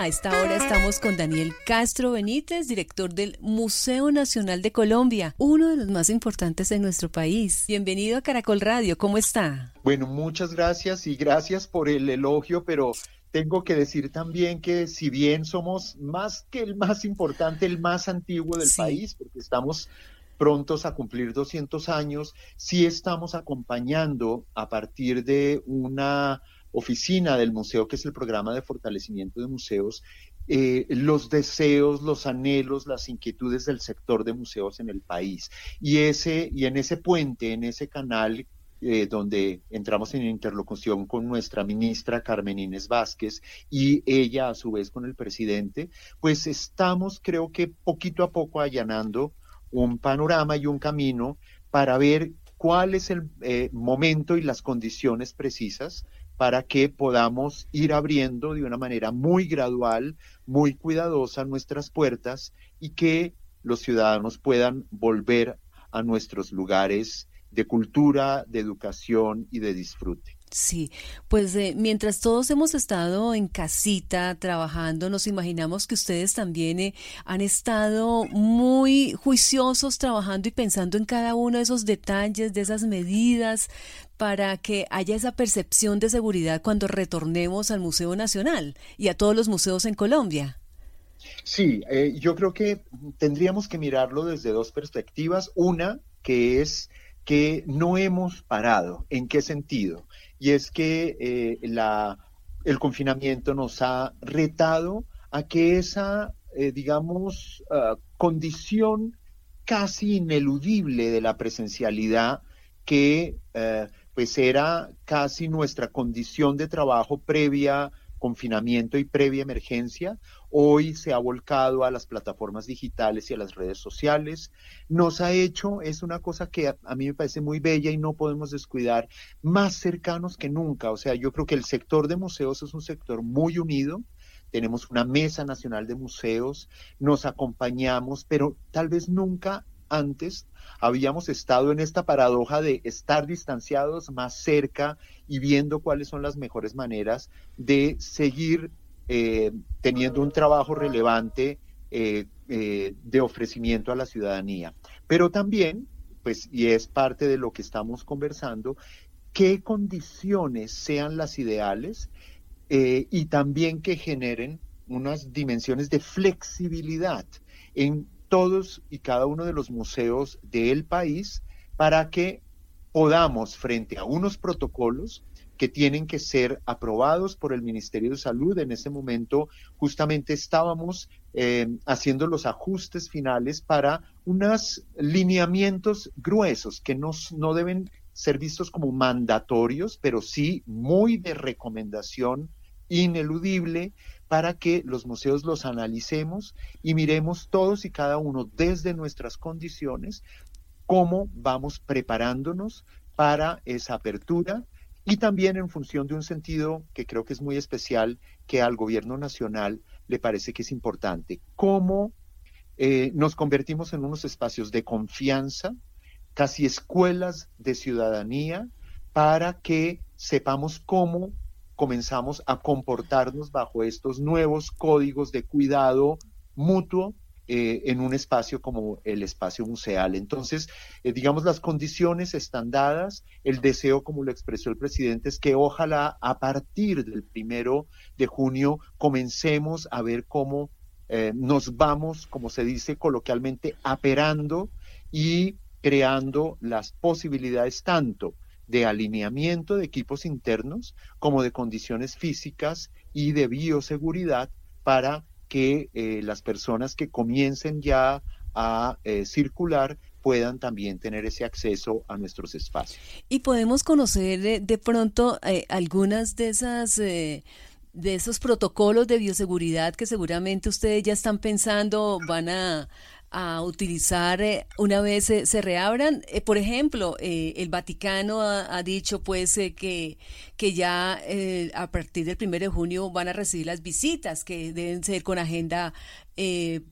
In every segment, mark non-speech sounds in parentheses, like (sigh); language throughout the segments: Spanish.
A esta hora estamos con Daniel Castro Benítez, director del Museo Nacional de Colombia, uno de los más importantes en nuestro país. Bienvenido a Caracol Radio, ¿cómo está? Bueno, muchas gracias y gracias por el elogio, pero tengo que decir también que si bien somos más que el más importante, el más antiguo del país, porque estamos prontos a cumplir 200 años, sí estamos acompañando a partir de una oficina del museo, que es el programa de fortalecimiento de museos, eh, los deseos, los anhelos, las inquietudes del sector de museos en el país. Y, ese, y en ese puente, en ese canal eh, donde entramos en interlocución con nuestra ministra Carmen Inés Vázquez y ella a su vez con el presidente, pues estamos creo que poquito a poco allanando un panorama y un camino para ver cuál es el eh, momento y las condiciones precisas para que podamos ir abriendo de una manera muy gradual, muy cuidadosa nuestras puertas y que los ciudadanos puedan volver a nuestros lugares de cultura, de educación y de disfrute. Sí, pues eh, mientras todos hemos estado en casita trabajando, nos imaginamos que ustedes también eh, han estado muy juiciosos trabajando y pensando en cada uno de esos detalles, de esas medidas, para que haya esa percepción de seguridad cuando retornemos al Museo Nacional y a todos los museos en Colombia. Sí, eh, yo creo que tendríamos que mirarlo desde dos perspectivas. Una, que es que no hemos parado. ¿En qué sentido? Y es que eh, la, el confinamiento nos ha retado a que esa, eh, digamos, ah, condición casi ineludible de la presencialidad que eh, pues era casi nuestra condición de trabajo previa confinamiento y previa emergencia, hoy se ha volcado a las plataformas digitales y a las redes sociales. Nos ha hecho, es una cosa que a, mí me parece muy bella y no podemos descuidar, más cercanos que nunca. O sea, yo creo que el sector de museos es un sector muy unido. Tenemos una mesa nacional de museos, nos acompañamos, pero tal vez nunca antes habíamos estado en esta paradoja de estar distanciados más cerca y viendo cuáles son las mejores maneras de seguir eh, teniendo un trabajo relevante eh, eh, de ofrecimiento a la ciudadanía. Pero también, pues, y es parte de lo que estamos conversando, qué condiciones sean las ideales y también que generen unas dimensiones de flexibilidad en todos y cada uno de los museos del país para que podamos, frente a unos protocolos que tienen que ser aprobados por el Ministerio de Salud. En ese momento justamente estábamos eh, haciendo los ajustes finales para unos lineamientos gruesos que no, no deben ser vistos como mandatorios, pero sí muy de recomendación ineludible para que los museos los analicemos y miremos todos y cada uno desde nuestras condiciones cómo vamos preparándonos para esa apertura y también en función de un sentido que creo que es muy especial que al gobierno nacional le parece que es importante, cómo eh, nos convertimos en unos espacios de confianza, casi escuelas de ciudadanía, para que sepamos cómo comenzamos a comportarnos bajo estos nuevos códigos de cuidado mutuo eh, en un espacio como el espacio museal. Entonces, eh, digamos, las condiciones están dadas. El deseo, como lo expresó el presidente, es que ojalá a partir del primero de junio comencemos a ver cómo eh, nos vamos, como se dice coloquialmente, aperando y creando las posibilidades tanto de alineamiento de equipos internos como de condiciones físicas y de bioseguridad para que eh, las personas que comiencen ya a eh, circular puedan también tener ese acceso a nuestros espacios. Y podemos conocer eh, de, pronto algunas de esas de esos protocolos de bioseguridad que seguramente ustedes ya están pensando van a, a utilizar eh, una vez se reabran. Eh, por ejemplo, eh, el Vaticano ha, dicho pues que, que ya a partir del 1 de junio van a recibir las visitas que deben ser con agenda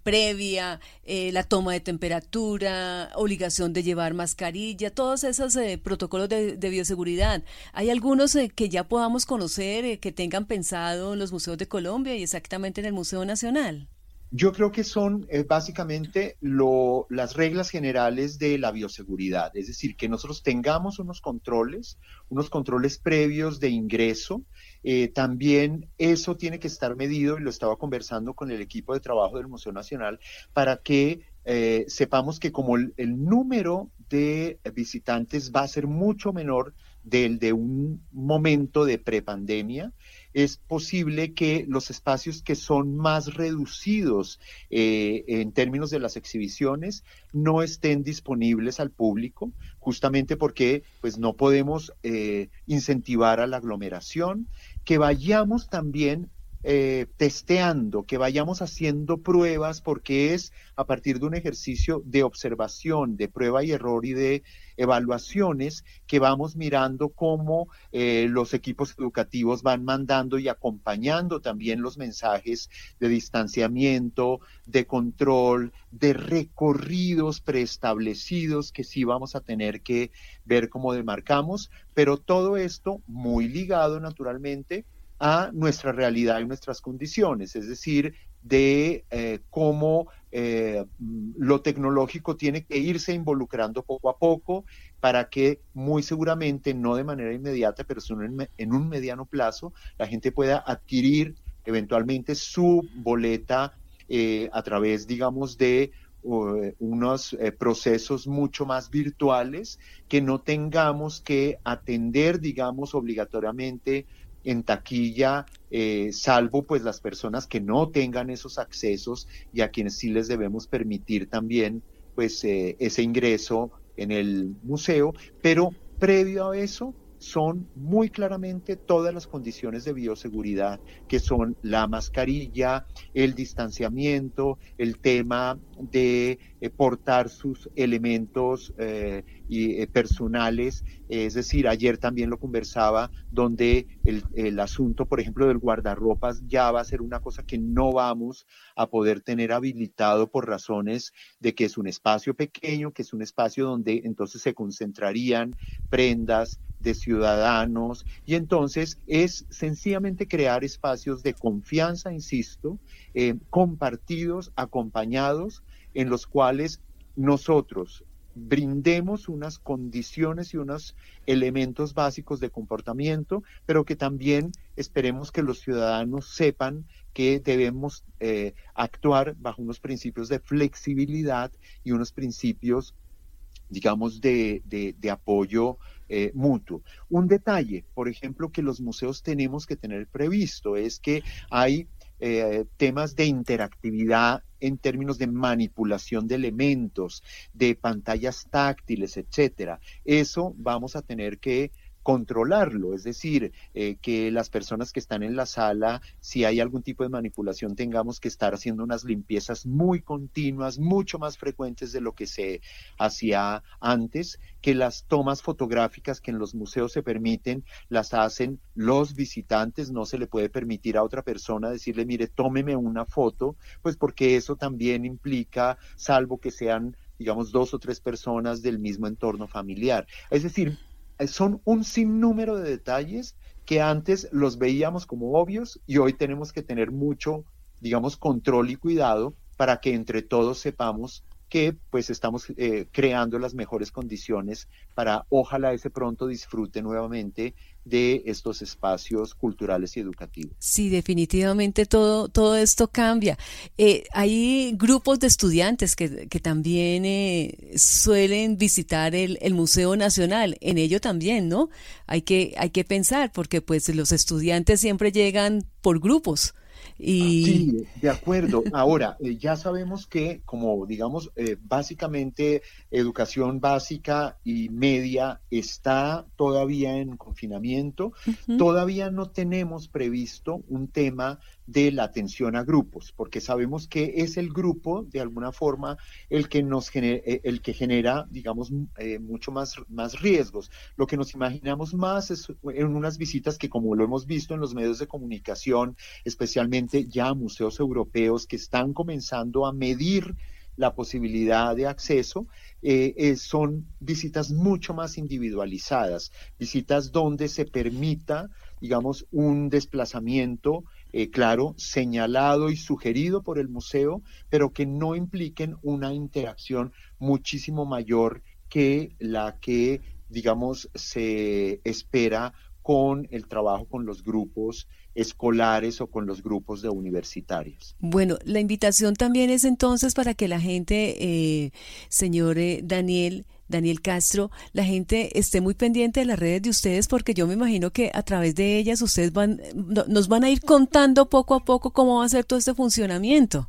previa, la toma de temperatura, obligación de llevar mascarilla, todos esos protocolos de, de, bioseguridad. Hay algunos que ya podamos conocer, que tengan pensado en los museos de Colombia y exactamente en el Museo Nacional. Yo creo que son eh, básicamente lo, las reglas generales de la bioseguridad, es decir, que nosotros tengamos unos controles, unos controles previos de ingreso. Eh, también eso tiene que estar medido, y lo estaba conversando con el equipo de trabajo del Museo Nacional, para que eh, sepamos que como el, el número de visitantes va a ser mucho menor del de un momento de prepandemia, es posible que los espacios que son más reducidos eh, en términos de las exhibiciones no estén disponibles al público, justamente porque pues, no podemos eh, incentivar a la aglomeración, que vayamos también eh, testeando, que vayamos haciendo pruebas, porque es a partir de un ejercicio de observación, de prueba y error y de evaluaciones que vamos mirando cómo eh, los equipos educativos van mandando y acompañando también los mensajes de distanciamiento, de control, de recorridos preestablecidos que sí vamos a tener que ver cómo demarcamos, pero todo esto muy ligado naturalmente a nuestra realidad y nuestras condiciones, es decir, de eh, cómo eh, lo tecnológico tiene que irse involucrando poco a poco para que muy seguramente, no de manera inmediata, pero en, un mediano plazo, la gente pueda adquirir eventualmente su boleta eh, a través, digamos, de unos procesos mucho más virtuales, que no tengamos que atender, digamos, obligatoriamente en taquilla, eh, salvo pues las personas que no tengan esos accesos y a quienes sí les debemos permitir también pues eh, ese ingreso en el museo, pero previo a eso son muy claramente todas las condiciones de bioseguridad, que son la mascarilla, el distanciamiento, el tema de eh, portar sus elementos eh, eh, personales. Es decir, ayer también lo conversaba, donde el, el, asunto, por ejemplo, del guardarropas ya va a ser una cosa que no vamos a poder tener habilitado por razones de que es un espacio pequeño, que es un espacio donde entonces se concentrarían prendas, de ciudadanos. Y entonces es sencillamente crear espacios de confianza, insisto, eh, compartidos, acompañados, en los cuales nosotros brindemos unas condiciones y unos elementos básicos de comportamiento, pero que también esperemos que los ciudadanos sepan que debemos eh, actuar bajo unos principios de flexibilidad y unos principios, digamos, de, de apoyo eh, mutuo. Un detalle, por ejemplo, que los museos tenemos que tener previsto es que hay eh, temas de interactividad en términos de manipulación de elementos, de pantallas táctiles, etcétera. Eso vamos a tener que controlarlo, es decir, eh, que las personas que están en la sala, si hay algún tipo de manipulación, tengamos que estar haciendo unas limpiezas muy continuas, mucho más frecuentes de lo que se hacía antes, que las tomas fotográficas que en los museos se permiten, las hacen los visitantes, no se le puede permitir a otra persona decirle, mire, tómeme una foto, pues porque eso también implica, salvo que sean digamos, dos o tres personas del mismo entorno familiar. Es decir, son un sinnúmero de detalles que antes los veíamos como obvios y hoy tenemos que tener mucho, digamos, control y cuidado para que entre todos sepamos que pues estamos eh, creando las mejores condiciones para ojalá ese pronto disfrute nuevamente de estos espacios culturales y educativos. Sí, definitivamente todo, todo esto cambia. Eh, hay grupos de estudiantes que, que también eh, suelen visitar el, el, Museo Nacional, en ello también, ¿no? Hay que, hay que pensar, porque pues los estudiantes siempre llegan por grupos. Y... Sí, de acuerdo. Ahora, eh, ya sabemos que, como digamos, eh, básicamente educación básica y media está todavía en confinamiento. Todavía no tenemos previsto un tema de la atención a grupos, porque sabemos que es el grupo, de alguna forma, el que nos genera, eh, el que genera, digamos, eh, mucho más, más riesgos. Lo que nos imaginamos más es en unas visitas que, como lo hemos visto en los medios de comunicación, especialmente ya museos europeos que están comenzando a medir la posibilidad de acceso, eh, son visitas mucho más individualizadas, visitas donde se permita, digamos, un desplazamiento eh, claro, señalado y sugerido por el museo, pero que no impliquen una interacción muchísimo mayor que la que, digamos, se espera con el trabajo con los grupos escolares o con los grupos de universitarios. Bueno, la invitación también es entonces para que la gente, eh, señor eh, Daniel, Daniel Castro, la gente esté muy pendiente de las redes de ustedes porque yo me imagino que a través de ellas ustedes van, nos van a ir contando poco a poco cómo va a ser todo este funcionamiento.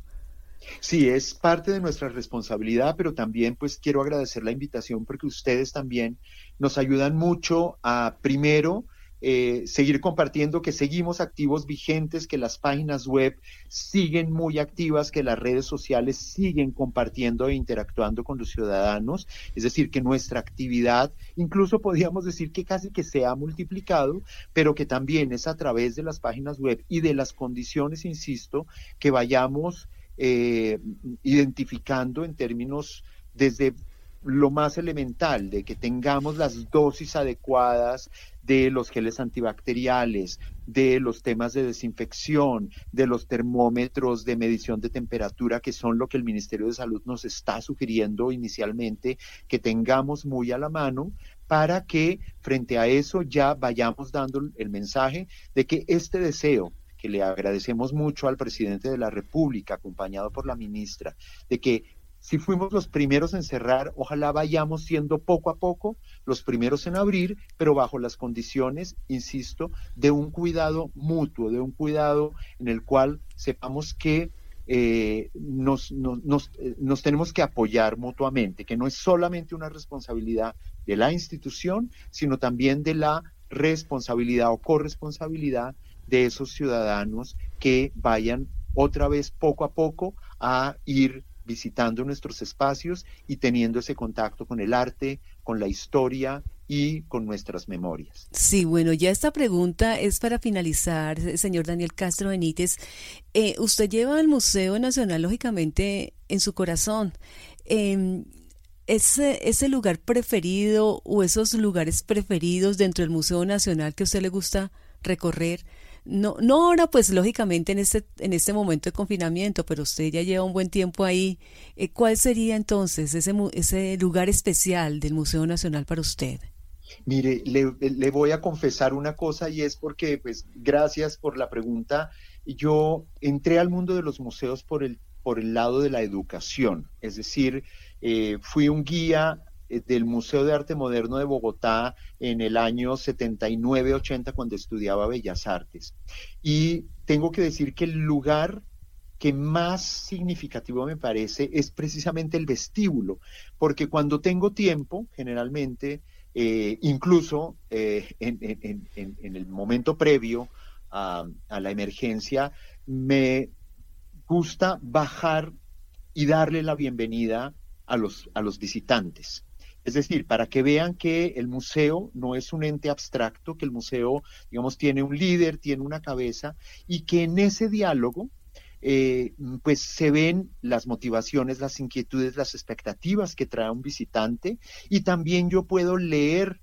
Sí, es parte de nuestra responsabilidad, pero también pues quiero agradecer la invitación porque ustedes también nos ayudan mucho a primero eh, seguir compartiendo que seguimos activos, vigentes, que las páginas web siguen muy activas, que las redes sociales siguen compartiendo e interactuando con los ciudadanos, es decir, que nuestra actividad, incluso podríamos decir que casi que se ha multiplicado, pero que también es a través de las páginas web y de las condiciones, insisto, que vayamos eh, identificando en términos desde lo más elemental, de que tengamos las dosis adecuadas de los geles antibacteriales, de los temas de desinfección, de los termómetros de medición de temperatura, que son lo que el Ministerio de Salud nos está sugiriendo inicialmente, que tengamos muy a la mano para que frente a eso ya vayamos dando el mensaje de que este deseo que le agradecemos mucho al presidente de la República, acompañado por la ministra, de que si fuimos los primeros en cerrar, ojalá vayamos siendo poco a poco los primeros en abrir, pero bajo las condiciones, insisto, de un cuidado mutuo, de un cuidado en el cual sepamos que eh, nos, nos, eh, nos, tenemos que apoyar mutuamente, que no es solamente una responsabilidad de la institución, sino también de la responsabilidad o corresponsabilidad de esos ciudadanos que vayan otra vez poco a poco a ir visitando nuestros espacios y teniendo ese contacto con el arte, con la historia y con nuestras memorias. Sí, bueno, ya esta pregunta es para finalizar, señor Daniel Castro Benítez. Eh, usted lleva al Museo Nacional, lógicamente, en su corazón. Eh, ese, lugar preferido o esos lugares preferidos dentro del Museo Nacional que usted le gusta recorrer, no, no ahora, pues lógicamente en este, en este momento de confinamiento, pero usted ya lleva un buen tiempo ahí. Eh, ¿Cuál sería entonces ese, ese lugar especial del Museo Nacional para usted? Mire, le, le, voy a confesar una cosa y es porque, pues, gracias por la pregunta. Yo entré al mundo de los museos por el, por el lado de la educación, es decir, eh, fui un guía del Museo de Arte Moderno de Bogotá en el año 79-80 cuando estudiaba Bellas Artes. Y tengo que decir que el lugar que más significativo me parece es precisamente el vestíbulo, porque cuando tengo tiempo, generalmente, eh, incluso eh, en, el momento previo a, a la emergencia, me gusta bajar y darle la bienvenida a los, a los visitantes. Es decir, para que vean que el museo no es un ente abstracto, que el museo, digamos, tiene un líder, tiene una cabeza, y que en ese diálogo, eh, pues se ven las motivaciones, las inquietudes, las expectativas que trae un visitante, y también yo puedo leer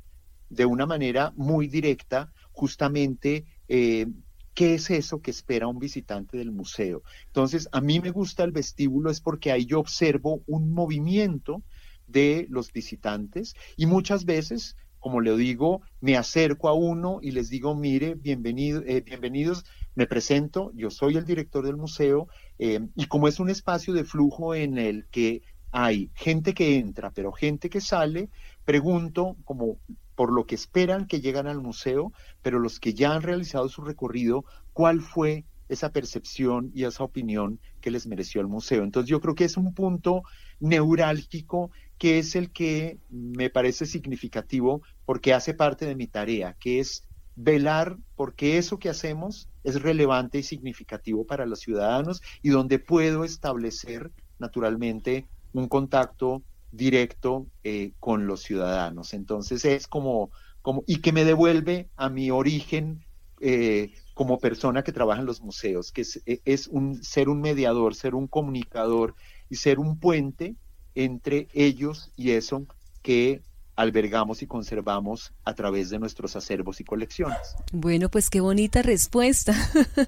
de una manera muy directa justamente eh, qué es eso que espera un visitante del museo. Entonces, a mí me gusta el vestíbulo es porque ahí yo observo un movimiento de los visitantes y muchas veces, como le digo, me acerco a uno y les digo, mire, bienvenido, eh, bienvenidos, me presento, yo soy el director del museo eh, y como es un espacio de flujo en el que hay gente que entra, pero gente que sale, pregunto como por lo que esperan que llegan al museo, pero los que ya han realizado su recorrido, ¿cuál fue esa percepción y esa opinión que les mereció el museo? Entonces yo creo que es un punto neurálgico que es el que me parece significativo porque hace parte de mi tarea, que es velar porque eso que hacemos es relevante y significativo para los ciudadanos y donde puedo establecer naturalmente un contacto directo eh, con los ciudadanos. Entonces es como, como, y que me devuelve a mi origen eh, como persona que trabaja en los museos, que es, e, es, un, ser un mediador, ser un comunicador y ser un puente entre ellos y eso que albergamos y conservamos a través de nuestros acervos y colecciones. Bueno, pues qué bonita respuesta. (laughs)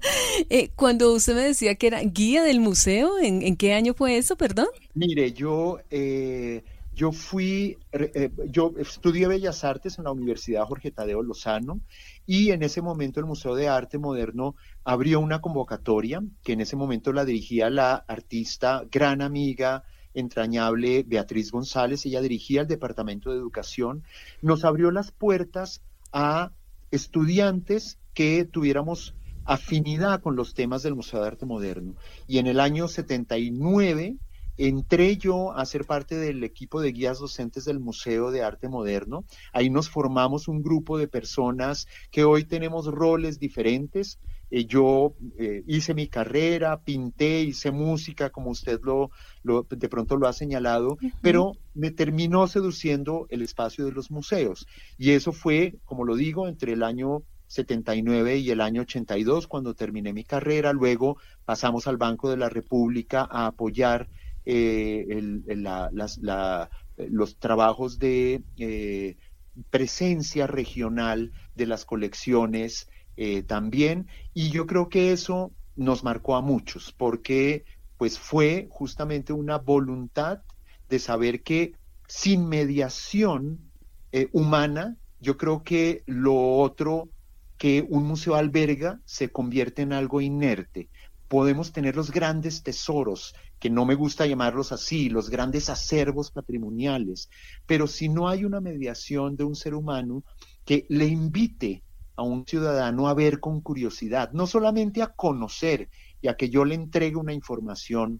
Eh, cuando usted me decía que era guía del museo, ¿en, qué año fue eso, perdón? Mire, yo, eh, yo fui, eh, yo estudié Bellas Artes en la Universidad Jorge Tadeo Lozano y en ese momento el Museo de Arte Moderno abrió una convocatoria que en ese momento la dirigía la artista, gran amiga, entrañable Beatriz González, ella dirigía el Departamento de Educación, nos abrió las puertas a estudiantes que tuviéramos afinidad con los temas del Museo de Arte Moderno. Y en el año 79 entré yo a ser parte del equipo de guías docentes del Museo de Arte Moderno. Ahí nos formamos un grupo de personas que hoy tenemos roles diferentes. Eh, yo eh, hice mi carrera, pinté, hice música, como usted lo, de pronto lo ha señalado, pero me terminó seduciendo el espacio de los museos. Y eso fue, como lo digo, entre el año 79 y el año 82, cuando terminé mi carrera. Luego pasamos al Banco de la República a apoyar eh, los trabajos de eh, presencia regional de las colecciones eh, también. Y yo creo que eso nos marcó a muchos, porque pues fue justamente una voluntad de saber que sin mediación humana, yo creo que lo otro que un museo alberga se convierte en algo inerte. Podemos tener los grandes tesoros, que no me gusta llamarlos así, los grandes acervos patrimoniales, pero si no hay una mediación de un ser humano que le invite a un ciudadano a ver con curiosidad, no solamente a conocer y a que yo le entregue una información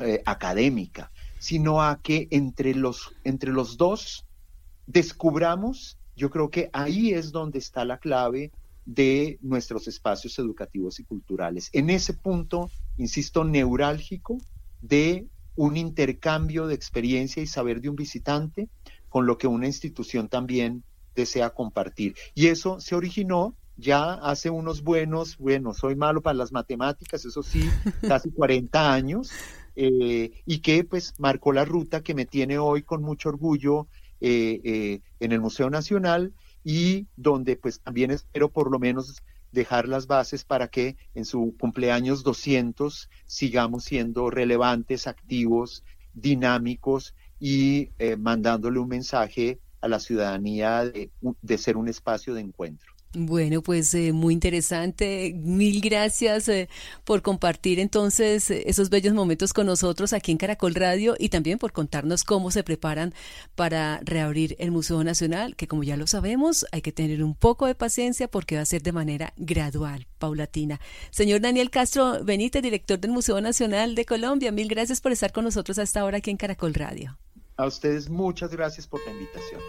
eh, académica, sino a que entre los, entre los dos descubramos, yo creo que ahí es donde está la clave de nuestros espacios educativos y culturales. En ese punto, insisto, neurálgico, de un intercambio de experiencia y saber de un visitante con lo que una institución también desea compartir. Y eso se originó ya hace unos buenos, bueno, soy malo para las matemáticas, eso sí, (laughs) casi 40 años, eh, y que pues marcó la ruta que me tiene hoy con mucho orgullo eh, eh, en el Museo Nacional y donde pues también espero por lo menos dejar las bases para que en su cumpleaños 200 sigamos siendo relevantes, activos, dinámicos y mandándole un mensaje a la ciudadanía de ser un espacio de encuentro. Bueno, pues eh, muy interesante. Mil gracias eh, por compartir entonces eh, esos bellos momentos con nosotros aquí en Caracol Radio y también por contarnos cómo se preparan para reabrir el Museo Nacional, que como ya lo sabemos, hay que tener un poco de paciencia porque va a ser de manera gradual, paulatina. Señor Daniel Castro Benítez, director del Museo Nacional de Colombia, mil gracias por estar con nosotros hasta ahora aquí en Caracol Radio. A ustedes muchas gracias por la invitación.